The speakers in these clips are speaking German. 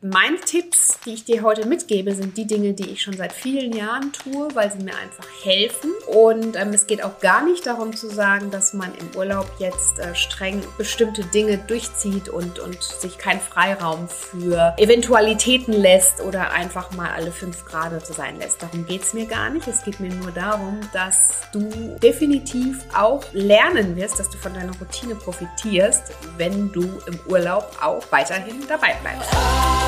Meine Tipps, die ich dir heute mitgebe, sind die Dinge, die ich schon seit vielen Jahren tue, weil sie mir einfach helfen. Und ähm, es geht auch gar nicht darum zu sagen, dass man im Urlaub jetzt äh, streng bestimmte Dinge durchzieht und, und sich keinen Freiraum für Eventualitäten lässt oder einfach mal alle fünf Grade zu sein lässt. Darum geht es mir gar nicht. Es geht mir nur darum, dass du definitiv auch lernen wirst, dass du von deiner Routine profitierst, wenn du im Urlaub auch weiterhin dabei bleibst.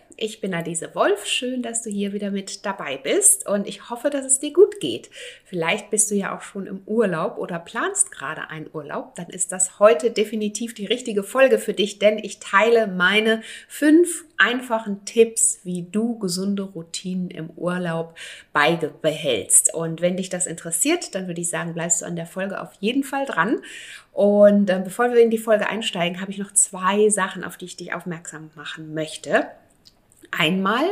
Ich bin Adese Wolf. Schön, dass du hier wieder mit dabei bist und ich hoffe, dass es dir gut geht. Vielleicht bist du ja auch schon im Urlaub oder planst gerade einen Urlaub. Dann ist das heute definitiv die richtige Folge für dich, denn ich teile meine fünf einfachen Tipps, wie du gesunde Routinen im Urlaub beibehältst. Und wenn dich das interessiert, dann würde ich sagen, bleibst du an der Folge auf jeden Fall dran. Und äh, bevor wir in die Folge einsteigen, habe ich noch zwei Sachen, auf die ich dich aufmerksam machen möchte. Einmal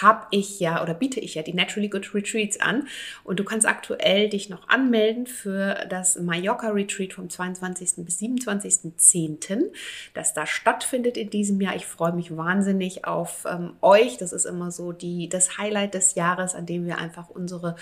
habe ich ja oder biete ich ja die Naturally Good Retreats an und du kannst aktuell dich noch anmelden für das Mallorca Retreat vom 22. bis 27.10., das da stattfindet in diesem Jahr. Ich freue mich wahnsinnig auf ähm, euch. Das ist immer so die, das Highlight des Jahres, an dem wir einfach unsere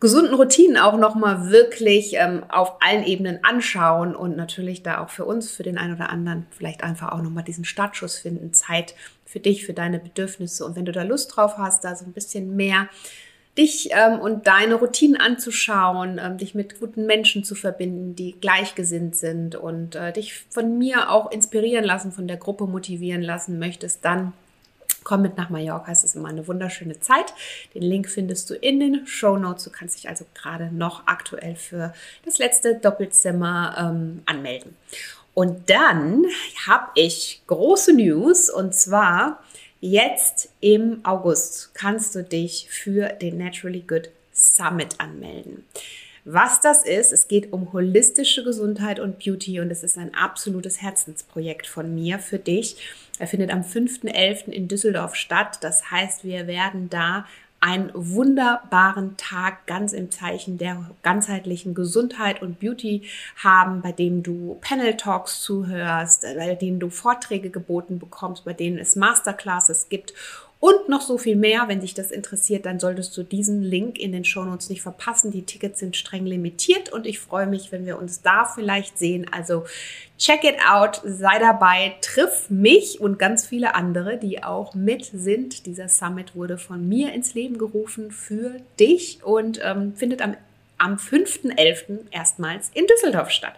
gesunden Routinen auch nochmal wirklich ähm, auf allen Ebenen anschauen und natürlich da auch für uns, für den einen oder anderen vielleicht einfach auch nochmal diesen Startschuss finden, Zeit für dich, für deine Bedürfnisse. Und wenn du da Lust drauf hast, da so ein bisschen mehr dich ähm, und deine Routinen anzuschauen, ähm, dich mit guten Menschen zu verbinden, die gleichgesinnt sind und äh, dich von mir auch inspirieren lassen, von der Gruppe motivieren lassen möchtest, dann komm mit nach Mallorca. Es ist immer eine wunderschöne Zeit. Den Link findest du in den Show Notes. Du kannst dich also gerade noch aktuell für das letzte Doppelzimmer ähm, anmelden. Und dann habe ich große News und zwar jetzt im August kannst du dich für den Naturally Good Summit anmelden. Was das ist, es geht um holistische Gesundheit und Beauty und es ist ein absolutes Herzensprojekt von mir für dich. Er findet am 5.11. in Düsseldorf statt. Das heißt, wir werden da einen wunderbaren Tag ganz im Zeichen der ganzheitlichen Gesundheit und Beauty haben, bei dem du Panel Talks zuhörst, bei denen du Vorträge geboten bekommst, bei denen es Masterclasses gibt und noch so viel mehr. Wenn dich das interessiert, dann solltest du diesen Link in den Shownotes nicht verpassen. Die Tickets sind streng limitiert und ich freue mich, wenn wir uns da vielleicht sehen. Also check it out, sei dabei, triff mich und ganz viele andere, die auch mit sind. Dieser Summit wurde von mir ins Leben gerufen für dich und ähm, findet am am 5.11. erstmals in Düsseldorf statt.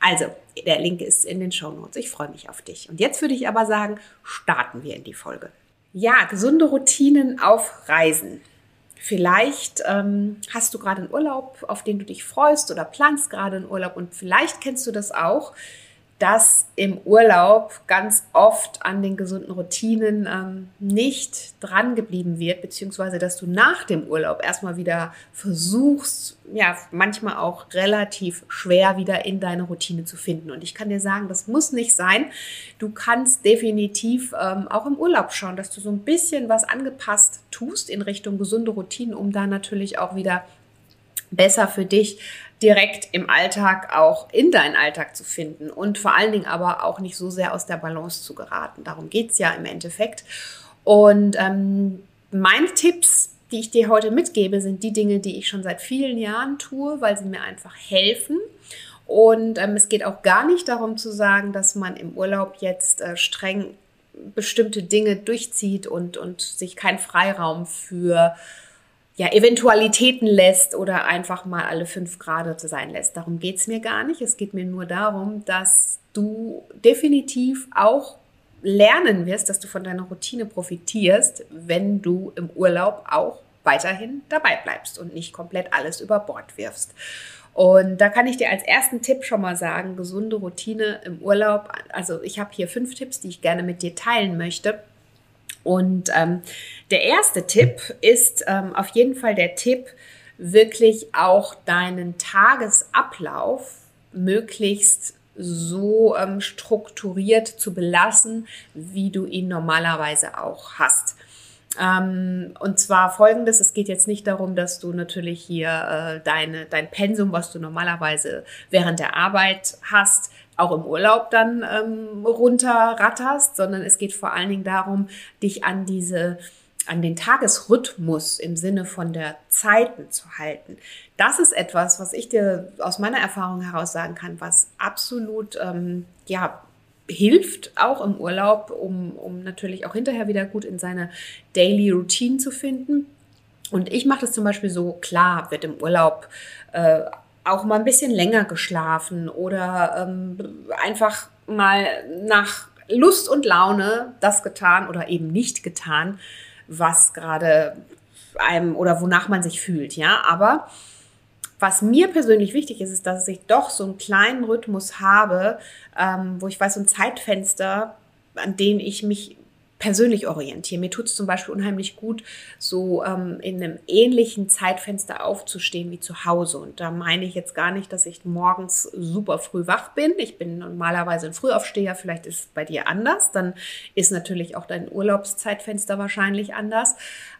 Also, der Link ist in den Show Notes. Ich freue mich auf dich. Und jetzt würde ich aber sagen, starten wir in die Folge. Ja, gesunde Routinen auf Reisen. Vielleicht ähm, hast du gerade einen Urlaub, auf den du dich freust oder planst gerade einen Urlaub und vielleicht kennst du das auch, dass im Urlaub ganz oft an den gesunden Routinen ähm, nicht dran geblieben wird, beziehungsweise dass du nach dem Urlaub erstmal wieder versuchst, ja, manchmal auch relativ schwer wieder in deine Routine zu finden. Und ich kann dir sagen, das muss nicht sein. Du kannst definitiv ähm, auch im Urlaub schauen, dass du so ein bisschen was angepasst tust in Richtung gesunde Routinen, um da natürlich auch wieder besser für dich direkt im Alltag auch in deinen Alltag zu finden und vor allen Dingen aber auch nicht so sehr aus der Balance zu geraten. Darum geht es ja im Endeffekt. Und ähm, meine Tipps, die ich dir heute mitgebe, sind die Dinge, die ich schon seit vielen Jahren tue, weil sie mir einfach helfen. Und ähm, es geht auch gar nicht darum zu sagen, dass man im Urlaub jetzt äh, streng bestimmte Dinge durchzieht und, und sich keinen Freiraum für ja, Eventualitäten lässt oder einfach mal alle fünf Grade sein lässt. Darum geht es mir gar nicht. Es geht mir nur darum, dass du definitiv auch lernen wirst, dass du von deiner Routine profitierst, wenn du im Urlaub auch weiterhin dabei bleibst und nicht komplett alles über Bord wirfst. Und da kann ich dir als ersten Tipp schon mal sagen, gesunde Routine im Urlaub. Also ich habe hier fünf Tipps, die ich gerne mit dir teilen möchte und ähm, der erste Tipp ist ähm, auf jeden Fall der Tipp, wirklich auch deinen Tagesablauf möglichst so ähm, strukturiert zu belassen, wie du ihn normalerweise auch hast. Ähm, und zwar folgendes, es geht jetzt nicht darum, dass du natürlich hier äh, deine, dein Pensum, was du normalerweise während der Arbeit hast, auch im Urlaub dann ähm, runterratterst, sondern es geht vor allen Dingen darum, dich an diese an den Tagesrhythmus im Sinne von der Zeiten zu halten. Das ist etwas, was ich dir aus meiner Erfahrung heraus sagen kann, was absolut ähm, ja hilft auch im Urlaub, um, um natürlich auch hinterher wieder gut in seine Daily Routine zu finden. Und ich mache das zum Beispiel so, klar, wird im Urlaub äh, auch mal ein bisschen länger geschlafen oder ähm, einfach mal nach Lust und Laune das getan oder eben nicht getan, was gerade einem oder wonach man sich fühlt, ja. Aber was mir persönlich wichtig ist, ist, dass ich doch so einen kleinen Rhythmus habe, ähm, wo ich weiß, so ein Zeitfenster, an dem ich mich persönlich orientiere. Mir tut es zum Beispiel unheimlich gut, so ähm, in einem ähnlichen Zeitfenster aufzustehen wie zu Hause. Und da meine ich jetzt gar nicht, dass ich morgens super früh wach bin. Ich bin normalerweise ein Frühaufsteher, vielleicht ist es bei dir anders. Dann ist natürlich auch dein Urlaubszeitfenster wahrscheinlich anders.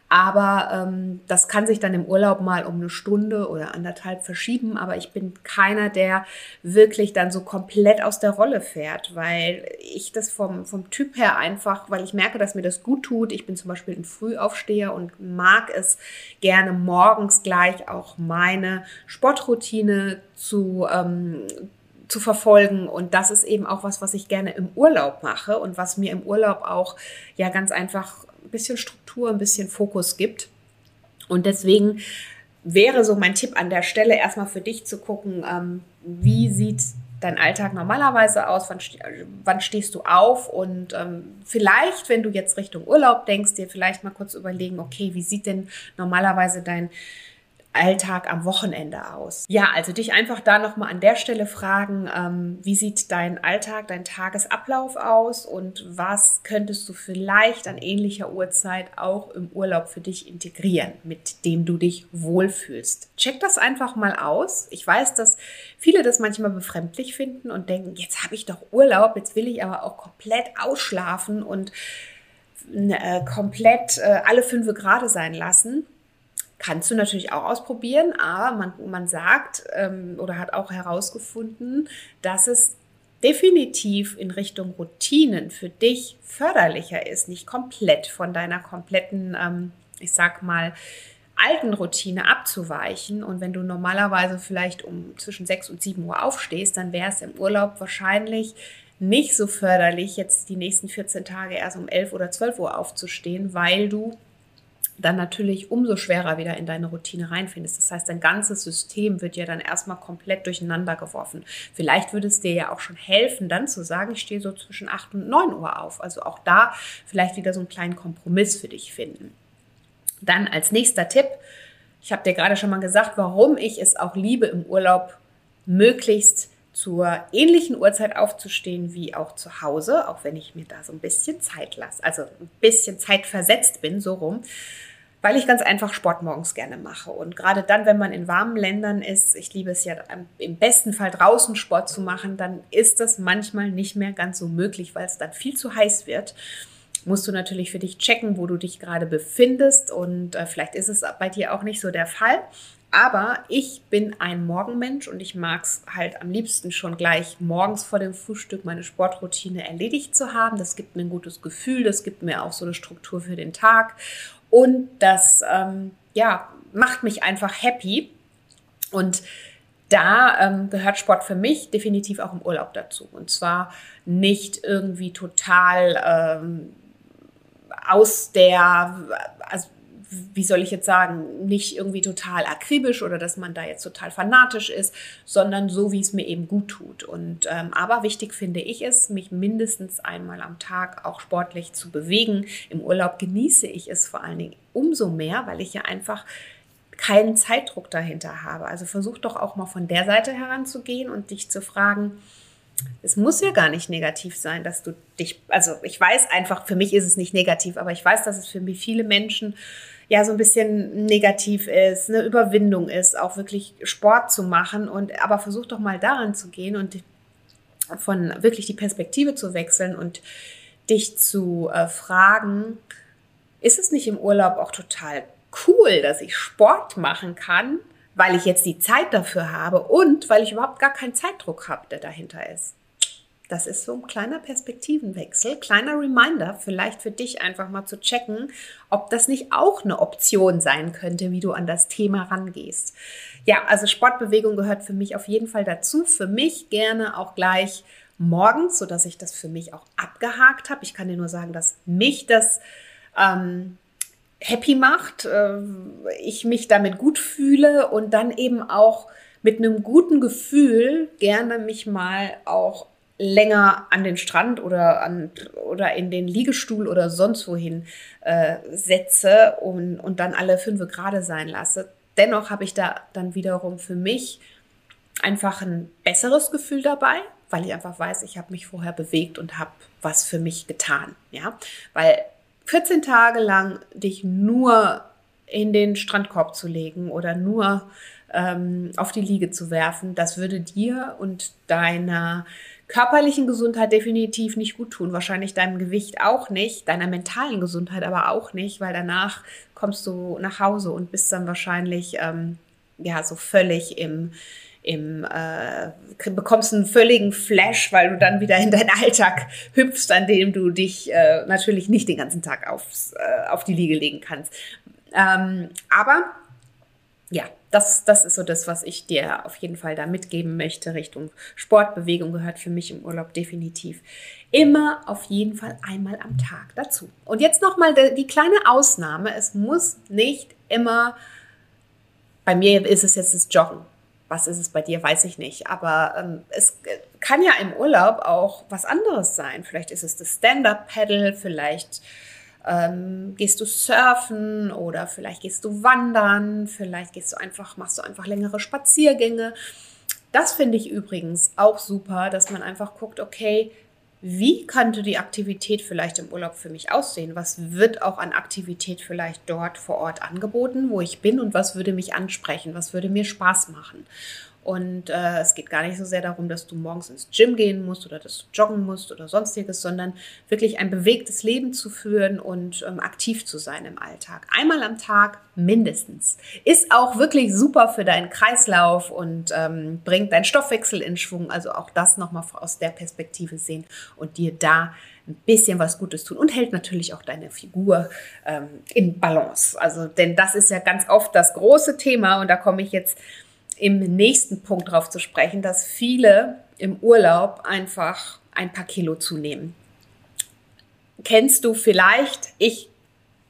Aber ähm, das kann sich dann im Urlaub mal um eine Stunde oder anderthalb verschieben. Aber ich bin keiner, der wirklich dann so komplett aus der Rolle fährt, weil ich das vom, vom Typ her einfach, weil ich merke, dass mir das gut tut. Ich bin zum Beispiel ein Frühaufsteher und mag es gerne morgens gleich auch meine Sportroutine zu ähm, zu verfolgen. Und das ist eben auch was, was ich gerne im Urlaub mache und was mir im Urlaub auch ja ganz einfach ein bisschen Struktur, ein bisschen Fokus gibt. Und deswegen wäre so mein Tipp an der Stelle erstmal für dich zu gucken, ähm, wie sieht dein Alltag normalerweise aus? Wann, wann stehst du auf? Und ähm, vielleicht, wenn du jetzt Richtung Urlaub denkst, dir vielleicht mal kurz überlegen, okay, wie sieht denn normalerweise dein Alltag am Wochenende aus? Ja, also dich einfach da nochmal an der Stelle fragen, ähm, wie sieht dein Alltag, dein Tagesablauf aus und was könntest du vielleicht an ähnlicher Uhrzeit auch im Urlaub für dich integrieren, mit dem du dich wohlfühlst? Check das einfach mal aus. Ich weiß, dass viele das manchmal befremdlich finden und denken, jetzt habe ich doch Urlaub, jetzt will ich aber auch komplett ausschlafen und äh, komplett äh, alle fünf Grade sein lassen. Kannst du natürlich auch ausprobieren, aber man, man sagt ähm, oder hat auch herausgefunden, dass es definitiv in Richtung Routinen für dich förderlicher ist, nicht komplett von deiner kompletten, ähm, ich sag mal, alten Routine abzuweichen. Und wenn du normalerweise vielleicht um zwischen 6 und 7 Uhr aufstehst, dann wäre es im Urlaub wahrscheinlich nicht so förderlich, jetzt die nächsten 14 Tage erst um 11 oder 12 Uhr aufzustehen, weil du dann natürlich umso schwerer wieder in deine Routine reinfindest. Das heißt, dein ganzes System wird ja dann erstmal komplett durcheinander geworfen. Vielleicht würde es dir ja auch schon helfen, dann zu sagen, ich stehe so zwischen 8 und 9 Uhr auf. Also auch da vielleicht wieder so einen kleinen Kompromiss für dich finden. Dann als nächster Tipp, ich habe dir gerade schon mal gesagt, warum ich es auch liebe, im Urlaub möglichst zur ähnlichen Uhrzeit aufzustehen wie auch zu Hause, auch wenn ich mir da so ein bisschen Zeit lasse, also ein bisschen Zeit versetzt bin, so rum, weil ich ganz einfach Sport morgens gerne mache. Und gerade dann, wenn man in warmen Ländern ist, ich liebe es ja im besten Fall draußen Sport zu machen, dann ist das manchmal nicht mehr ganz so möglich, weil es dann viel zu heiß wird musst du natürlich für dich checken, wo du dich gerade befindest und äh, vielleicht ist es bei dir auch nicht so der Fall. Aber ich bin ein Morgenmensch und ich mag es halt am liebsten schon gleich morgens vor dem Frühstück meine Sportroutine erledigt zu haben. Das gibt mir ein gutes Gefühl, das gibt mir auch so eine Struktur für den Tag und das ähm, ja, macht mich einfach happy. Und da ähm, gehört Sport für mich definitiv auch im Urlaub dazu. Und zwar nicht irgendwie total ähm, aus der, also wie soll ich jetzt sagen, nicht irgendwie total akribisch oder dass man da jetzt total fanatisch ist, sondern so, wie es mir eben gut tut. Und ähm, aber wichtig finde ich es, mich mindestens einmal am Tag auch sportlich zu bewegen. Im Urlaub genieße ich es vor allen Dingen umso mehr, weil ich ja einfach keinen Zeitdruck dahinter habe. Also versuch doch auch mal von der Seite heranzugehen und dich zu fragen, es muss ja gar nicht negativ sein, dass du dich, also ich weiß einfach, für mich ist es nicht negativ, aber ich weiß, dass es für mich viele Menschen ja so ein bisschen negativ ist, eine Überwindung ist, auch wirklich Sport zu machen. Und aber versuch doch mal daran zu gehen und von wirklich die Perspektive zu wechseln und dich zu äh, fragen, ist es nicht im Urlaub auch total cool, dass ich Sport machen kann, weil ich jetzt die Zeit dafür habe und weil ich überhaupt gar keinen Zeitdruck habe, der dahinter ist. Das ist so ein kleiner Perspektivenwechsel, kleiner Reminder, vielleicht für dich einfach mal zu checken, ob das nicht auch eine Option sein könnte, wie du an das Thema rangehst. Ja, also Sportbewegung gehört für mich auf jeden Fall dazu. Für mich gerne auch gleich morgens, sodass ich das für mich auch abgehakt habe. Ich kann dir nur sagen, dass mich das ähm, happy macht, äh, ich mich damit gut fühle und dann eben auch mit einem guten Gefühl gerne mich mal auch länger an den Strand oder, an, oder in den Liegestuhl oder sonst wohin äh, setze und, und dann alle fünf gerade sein lasse. Dennoch habe ich da dann wiederum für mich einfach ein besseres Gefühl dabei, weil ich einfach weiß, ich habe mich vorher bewegt und habe was für mich getan. Ja, weil 14 Tage lang dich nur in den Strandkorb zu legen oder nur ähm, auf die Liege zu werfen, das würde dir und deiner körperlichen Gesundheit definitiv nicht gut tun. Wahrscheinlich deinem Gewicht auch nicht, deiner mentalen Gesundheit aber auch nicht, weil danach kommst du nach Hause und bist dann wahrscheinlich ähm, ja so völlig im im, äh, bekommst einen völligen Flash, weil du dann wieder in deinen Alltag hüpfst, an dem du dich äh, natürlich nicht den ganzen Tag aufs, äh, auf die Liege legen kannst. Ähm, aber ja, das, das ist so das, was ich dir auf jeden Fall da mitgeben möchte. Richtung Sportbewegung gehört für mich im Urlaub definitiv immer auf jeden Fall einmal am Tag dazu. Und jetzt nochmal die, kleine Ausnahme. Es muss nicht immer, bei mir ist es jetzt das Joggen was ist es bei dir, weiß ich nicht. Aber ähm, es kann ja im Urlaub auch was anderes sein. Vielleicht ist es das Stand-up-Paddle, vielleicht ähm, gehst du surfen oder vielleicht gehst du wandern, vielleicht gehst du einfach, machst du einfach längere Spaziergänge. Das finde ich übrigens auch super, dass man einfach guckt, okay, wie könnte die Aktivität vielleicht im Urlaub für mich aussehen? Was wird auch an Aktivität vielleicht dort vor Ort angeboten, wo ich bin und was würde mich ansprechen? Was würde mir Spaß machen? Und äh, es geht gar nicht so sehr darum, dass du morgens ins Gym gehen musst oder dass du joggen musst oder sonstiges, sondern wirklich ein bewegtes Leben zu führen und ähm, aktiv zu sein im Alltag. Einmal am Tag mindestens. Ist auch wirklich super für deinen Kreislauf und ähm, bringt deinen Stoffwechsel in Schwung. Also auch das nochmal aus der Perspektive sehen und dir da ein bisschen was Gutes tun und hält natürlich auch deine Figur ähm, in Balance. Also, denn das ist ja ganz oft das große Thema und da komme ich jetzt im nächsten Punkt darauf zu sprechen, dass viele im Urlaub einfach ein paar Kilo zunehmen. Kennst du vielleicht, ich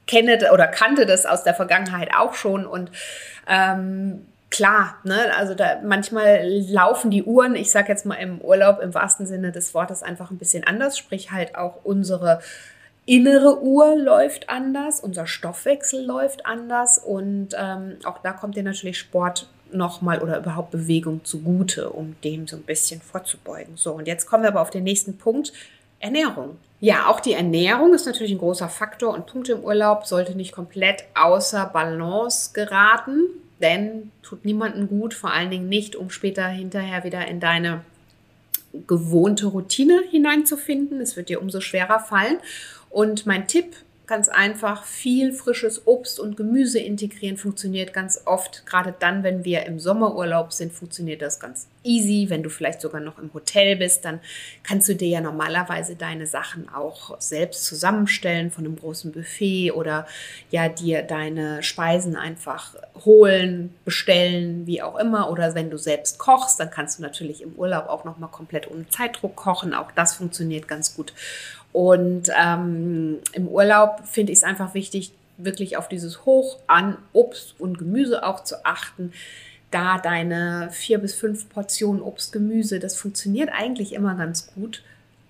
kenne oder kannte das aus der Vergangenheit auch schon und ähm, klar, ne, also da manchmal laufen die Uhren, ich sage jetzt mal im Urlaub im wahrsten Sinne des Wortes einfach ein bisschen anders, sprich halt auch unsere innere Uhr läuft anders, unser Stoffwechsel läuft anders und ähm, auch da kommt dir natürlich Sport nochmal oder überhaupt Bewegung zugute, um dem so ein bisschen vorzubeugen. So, und jetzt kommen wir aber auf den nächsten Punkt, Ernährung. Ja, auch die Ernährung ist natürlich ein großer Faktor und Punkt im Urlaub sollte nicht komplett außer Balance geraten, denn tut niemandem gut, vor allen Dingen nicht, um später hinterher wieder in deine gewohnte Routine hineinzufinden. Es wird dir umso schwerer fallen. Und mein Tipp ganz einfach viel frisches Obst und Gemüse integrieren funktioniert ganz oft. Gerade dann, wenn wir im Sommerurlaub sind, funktioniert das ganz easy. Wenn du vielleicht sogar noch im Hotel bist, dann kannst du dir ja normalerweise deine Sachen auch selbst zusammenstellen von einem großen Buffet oder ja dir deine Speisen einfach holen, bestellen, wie auch immer. Oder wenn du selbst kochst, dann kannst du natürlich im Urlaub auch noch mal komplett ohne Zeitdruck kochen. Auch das funktioniert ganz gut. Und ähm, im Urlaub finde ich es einfach wichtig, wirklich auf dieses Hoch an Obst und Gemüse auch zu achten. Da deine vier bis fünf Portionen Obst, Gemüse, das funktioniert eigentlich immer ganz gut.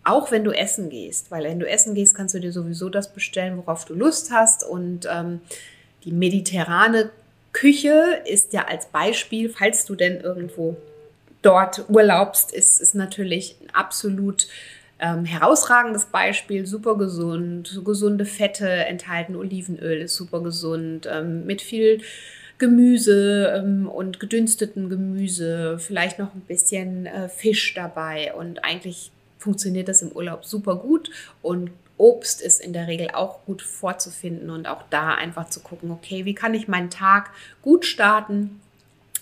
Auch wenn du essen gehst, weil wenn du essen gehst, kannst du dir sowieso das bestellen, worauf du Lust hast. Und ähm, die mediterrane Küche ist ja als Beispiel, falls du denn irgendwo dort urlaubst, ist, ist natürlich absolut ähm, herausragendes Beispiel, super gesund, gesunde Fette enthalten, Olivenöl ist super gesund, ähm, mit viel Gemüse ähm, und gedünsteten Gemüse, vielleicht noch ein bisschen äh, Fisch dabei. Und eigentlich funktioniert das im Urlaub super gut. Und Obst ist in der Regel auch gut vorzufinden und auch da einfach zu gucken, okay, wie kann ich meinen Tag gut starten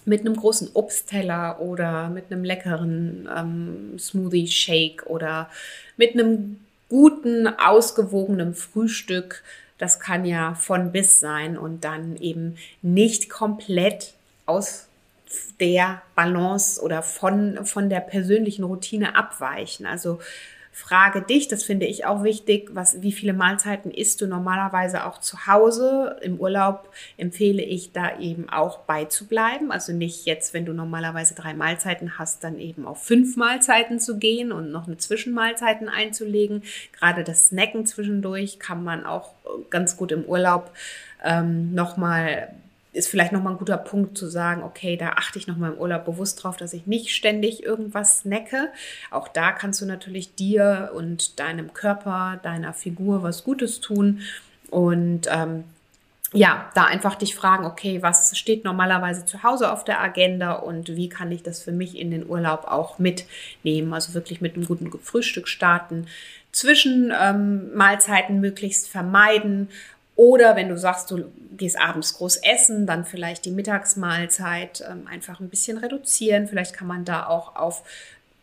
mit einem großen Obstteller oder mit einem leckeren ähm, Smoothie Shake oder mit einem guten, ausgewogenen Frühstück. Das kann ja von bis sein und dann eben nicht komplett aus der Balance oder von, von der persönlichen Routine abweichen. Also frage dich, das finde ich auch wichtig, was, wie viele Mahlzeiten isst du normalerweise auch zu Hause? Im Urlaub empfehle ich da eben auch beizubleiben. Also nicht jetzt, wenn du normalerweise drei Mahlzeiten hast, dann eben auf fünf Mahlzeiten zu gehen und noch eine Zwischenmahlzeiten einzulegen. Gerade das Snacken zwischendurch kann man auch ganz gut im Urlaub ähm, nochmal ist vielleicht nochmal ein guter Punkt zu sagen, okay, da achte ich nochmal im Urlaub bewusst drauf, dass ich nicht ständig irgendwas snacke. Auch da kannst du natürlich dir und deinem Körper, deiner Figur was Gutes tun. Und ähm, ja, da einfach dich fragen, okay, was steht normalerweise zu Hause auf der Agenda und wie kann ich das für mich in den Urlaub auch mitnehmen? Also wirklich mit einem guten Frühstück starten, zwischen ähm, Mahlzeiten möglichst vermeiden oder wenn du sagst, du gehst abends groß essen, dann vielleicht die Mittagsmahlzeit ähm, einfach ein bisschen reduzieren. Vielleicht kann man da auch auf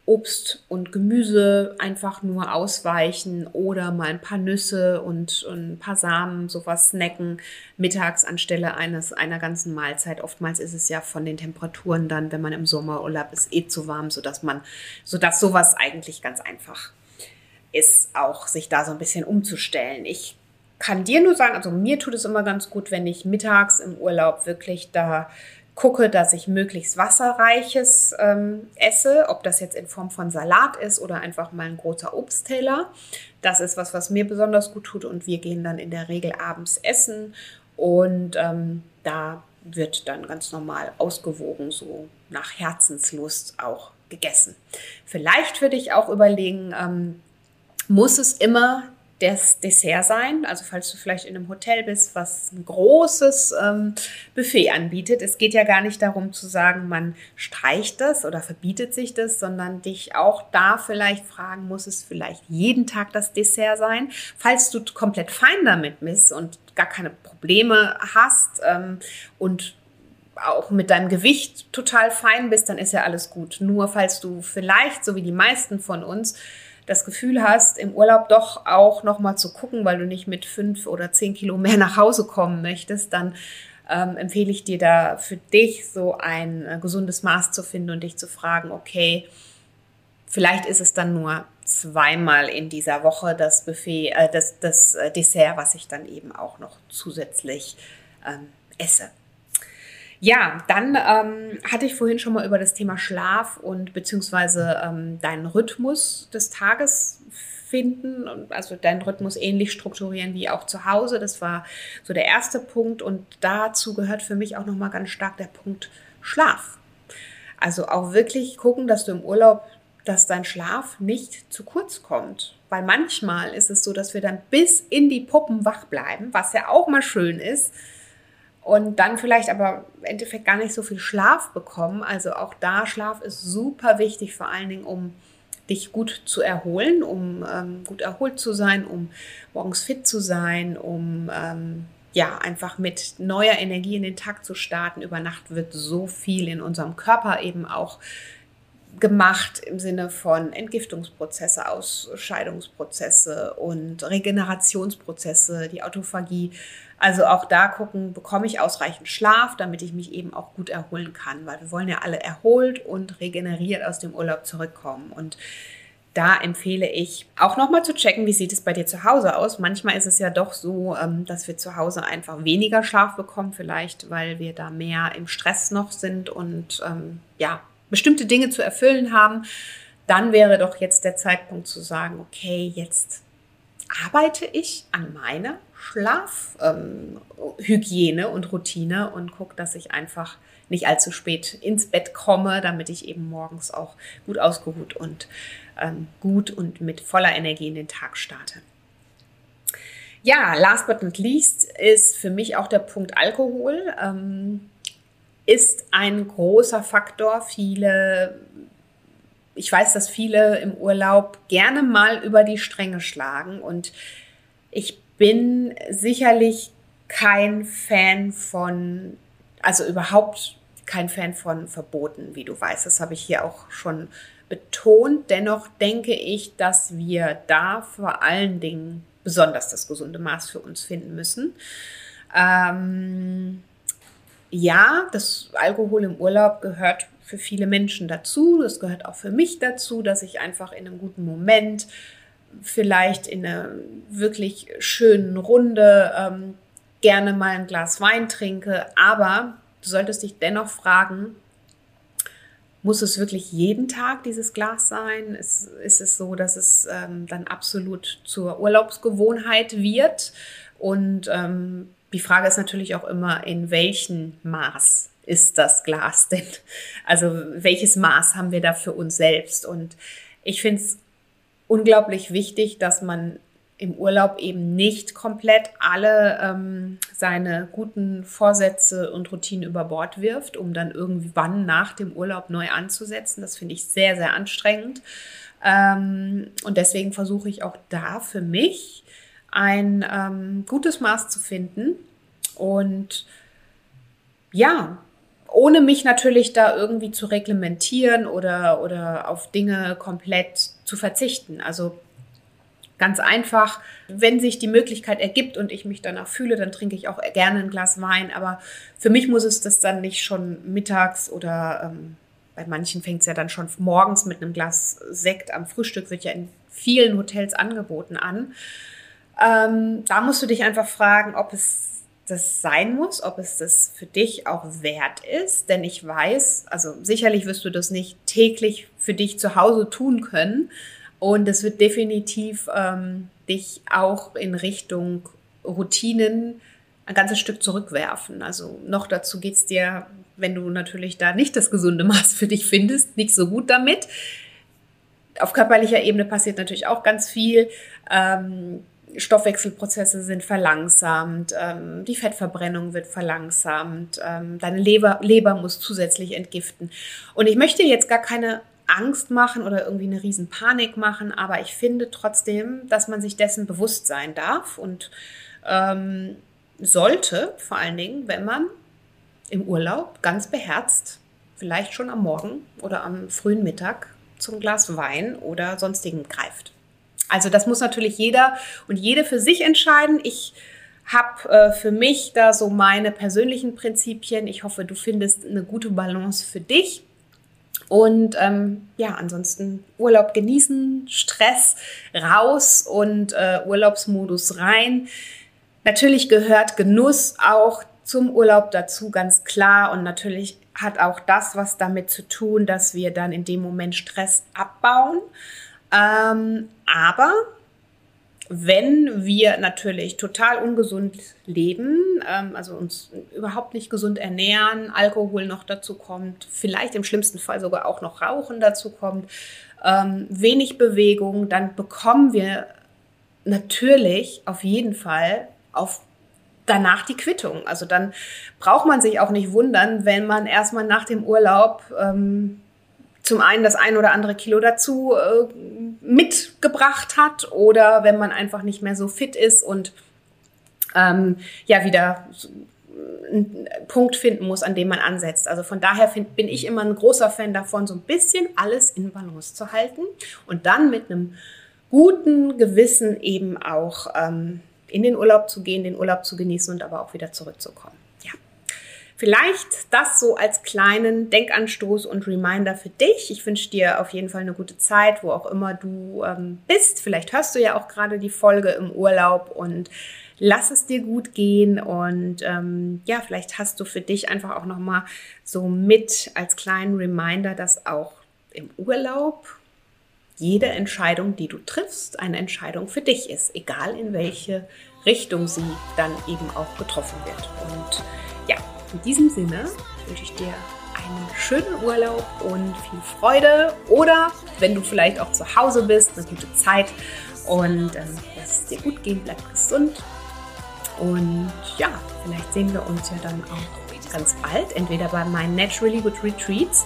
Obst und Gemüse einfach nur ausweichen oder mal ein paar Nüsse und, und, ein paar Samen, sowas snacken mittags anstelle eines einer ganzen Mahlzeit. Oftmals ist es ja von den Temperaturen dann, wenn man im Sommerurlaub ist, eh zu warm, sodass man, sodass sowas eigentlich ganz einfach ist, auch sich da so ein bisschen umzustellen. Ich kann dir nur sagen, also mir tut es immer ganz gut, wenn ich mittags im Urlaub wirklich da gucke, dass ich möglichst wasserreiches ähm, esse, ob das jetzt in Form von Salat ist oder einfach mal ein großer Obstteller. Das ist was, was mir besonders gut tut und wir gehen dann in der Regel abends essen und ähm, da wird dann ganz normal ausgewogen, so nach Herzenslust auch gegessen. Vielleicht würde ich auch überlegen, ähm, muss es immer das Dessert sein. Also falls du vielleicht in einem Hotel bist, was ein großes ähm, Buffet anbietet. Es geht ja gar nicht darum zu sagen, man streicht das oder verbietet sich das, sondern dich auch da vielleicht fragen, muss es vielleicht jeden Tag das Dessert sein? Falls du komplett fein damit bist und gar keine Probleme hast ähm, und auch mit deinem Gewicht total fein bist, dann ist ja alles gut. Nur falls du vielleicht, so wie die meisten von uns, das Gefühl hast, im Urlaub doch auch nochmal zu gucken, weil du nicht mit fünf oder zehn Kilo mehr nach Hause kommen möchtest, dann ähm, empfehle ich dir da für dich so ein äh, gesundes Maß zu finden und dich zu fragen, okay, vielleicht ist es dann nur zweimal in dieser Woche das Buffet, äh, das, das äh, Dessert, was ich dann eben auch noch zusätzlich ähm, esse. Ja, dann ähm, hatte ich vorhin schon mal über das Thema Schlaf und beziehungsweise ähm, deinen Rhythmus des Tages finden und also deinen Rhythmus ähnlich strukturieren wie auch zu Hause. Das war so der erste Punkt und dazu gehört für mich auch noch mal ganz stark der Punkt Schlaf. Also auch wirklich gucken, dass du im Urlaub, dass dein Schlaf nicht zu kurz kommt. Weil manchmal ist es so, dass wir dann bis in die Puppen wach bleiben, was ja auch mal schön ist und dann vielleicht aber im Endeffekt gar nicht so viel Schlaf bekommen. Also auch da, Schlaf ist super wichtig, vor allen Dingen, um dich gut zu erholen, um ähm, gut erholt zu sein, um morgens fit zu sein, um ähm, ja einfach mit neuer Energie in den Tag zu starten. Über Nacht wird so viel in unserem Körper eben auch gemacht im Sinne von Entgiftungsprozesse, Ausscheidungsprozesse und Regenerationsprozesse, die Autophagie. Also auch da gucken, bekomme ich ausreichend Schlaf, damit ich mich eben auch gut erholen kann, weil wir wollen ja alle erholt und regeneriert aus dem Urlaub zurückkommen. Und da empfehle ich auch nochmal zu checken, wie sieht es bei dir zu Hause aus. Manchmal ist es ja doch so, ähm, dass wir zu Hause einfach weniger Schlaf bekommen, vielleicht weil wir da mehr im Stress noch sind und ähm, ja, bestimmte Dinge zu erfüllen haben, dann wäre doch jetzt der Zeitpunkt zu sagen, okay, jetzt arbeite ich an meiner Schlafhygiene ähm, und Routine und gucke, dass ich einfach nicht allzu spät ins Bett komme, damit ich eben morgens auch gut ausgeruht und ähm, gut und mit voller Energie in den Tag starte. Ja, last but not least ist für mich auch der Punkt Alkohol. Ähm, ist ein großer Faktor. Viele ich weiß, dass viele im Urlaub gerne mal über die Stränge schlagen und ich bin sicherlich kein Fan von, also überhaupt kein Fan von Verboten, wie du weißt. Das habe ich hier auch schon betont. Dennoch denke ich, dass wir da vor allen Dingen besonders das gesunde Maß für uns finden müssen. Ähm, ja, das Alkohol im Urlaub gehört für viele Menschen dazu. Das gehört auch für mich dazu, dass ich einfach in einem guten Moment, vielleicht in einer wirklich schönen Runde, ähm, gerne mal ein Glas Wein trinke. Aber du solltest dich dennoch fragen, muss es wirklich jeden Tag dieses Glas sein? Ist, ist es so, dass es ähm, dann absolut zur Urlaubsgewohnheit wird? Und ähm, die Frage ist natürlich auch immer, in welchem Maß ist das Glas denn? Also welches Maß haben wir da für uns selbst? Und ich finde es unglaublich wichtig, dass man im Urlaub eben nicht komplett alle ähm, seine guten Vorsätze und Routinen über Bord wirft, um dann irgendwann nach dem Urlaub neu anzusetzen. Das finde ich sehr, sehr anstrengend. Ähm, und deswegen versuche ich auch da für mich ein ähm, gutes Maß zu finden. Und ja, ohne mich natürlich da irgendwie zu reglementieren oder, oder auf Dinge komplett zu verzichten. Also ganz einfach, wenn sich die Möglichkeit ergibt und ich mich danach fühle, dann trinke ich auch gerne ein Glas Wein. Aber für mich muss es das dann nicht schon mittags oder ähm, bei manchen fängt es ja dann schon morgens mit einem Glas Sekt am Frühstück, wird ja in vielen Hotels angeboten an. Ähm, da musst du dich einfach fragen, ob es das sein muss, ob es das für dich auch wert ist. Denn ich weiß, also sicherlich wirst du das nicht täglich für dich zu Hause tun können. Und es wird definitiv ähm, dich auch in Richtung Routinen ein ganzes Stück zurückwerfen. Also noch dazu geht es dir, wenn du natürlich da nicht das gesunde Maß für dich findest, nicht so gut damit. Auf körperlicher Ebene passiert natürlich auch ganz viel. Ähm, Stoffwechselprozesse sind verlangsamt, ähm, die Fettverbrennung wird verlangsamt, ähm, deine Leber, Leber muss zusätzlich entgiften. Und ich möchte jetzt gar keine Angst machen oder irgendwie eine riesen Panik machen, aber ich finde trotzdem, dass man sich dessen bewusst sein darf und ähm, sollte, vor allen Dingen, wenn man im Urlaub ganz beherzt, vielleicht schon am Morgen oder am frühen Mittag zum Glas Wein oder sonstigen greift. Also das muss natürlich jeder und jede für sich entscheiden. Ich habe äh, für mich da so meine persönlichen Prinzipien. Ich hoffe, du findest eine gute Balance für dich. Und ähm, ja, ansonsten Urlaub genießen, Stress raus und äh, Urlaubsmodus rein. Natürlich gehört Genuss auch zum Urlaub dazu, ganz klar. Und natürlich hat auch das was damit zu tun, dass wir dann in dem Moment Stress abbauen. Ähm, aber wenn wir natürlich total ungesund leben, ähm, also uns überhaupt nicht gesund ernähren, Alkohol noch dazu kommt, vielleicht im schlimmsten Fall sogar auch noch Rauchen dazu kommt, ähm, wenig Bewegung, dann bekommen wir natürlich auf jeden Fall auf danach die Quittung. Also dann braucht man sich auch nicht wundern, wenn man erstmal nach dem Urlaub ähm, zum einen das ein oder andere Kilo dazu äh, mitgebracht hat oder wenn man einfach nicht mehr so fit ist und ähm, ja wieder einen Punkt finden muss, an dem man ansetzt. Also von daher find, bin ich immer ein großer Fan davon, so ein bisschen alles in Balance zu halten und dann mit einem guten Gewissen eben auch ähm, in den Urlaub zu gehen, den Urlaub zu genießen und aber auch wieder zurückzukommen. Vielleicht das so als kleinen Denkanstoß und Reminder für dich. Ich wünsche dir auf jeden Fall eine gute Zeit, wo auch immer du ähm, bist. Vielleicht hörst du ja auch gerade die Folge im Urlaub und lass es dir gut gehen. Und ähm, ja, vielleicht hast du für dich einfach auch nochmal so mit als kleinen Reminder, dass auch im Urlaub jede Entscheidung, die du triffst, eine Entscheidung für dich ist, egal in welche Richtung sie dann eben auch getroffen wird. Und ja, in diesem Sinne wünsche ich dir einen schönen Urlaub und viel Freude. Oder wenn du vielleicht auch zu Hause bist, eine gute Zeit. Und ähm, lass es dir gut gehen, bleib gesund. Und ja, vielleicht sehen wir uns ja dann auch ganz bald, entweder bei meinen Naturally Good Retreats,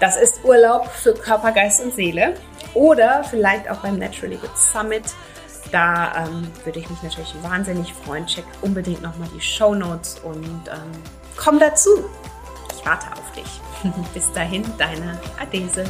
das ist Urlaub für Körper, Geist und Seele. Oder vielleicht auch beim Naturally Good Summit. Da ähm, würde ich mich natürlich wahnsinnig freuen. Check unbedingt nochmal die Show Notes und ähm, Komm dazu. Ich warte auf dich. Bis dahin, deine Adese.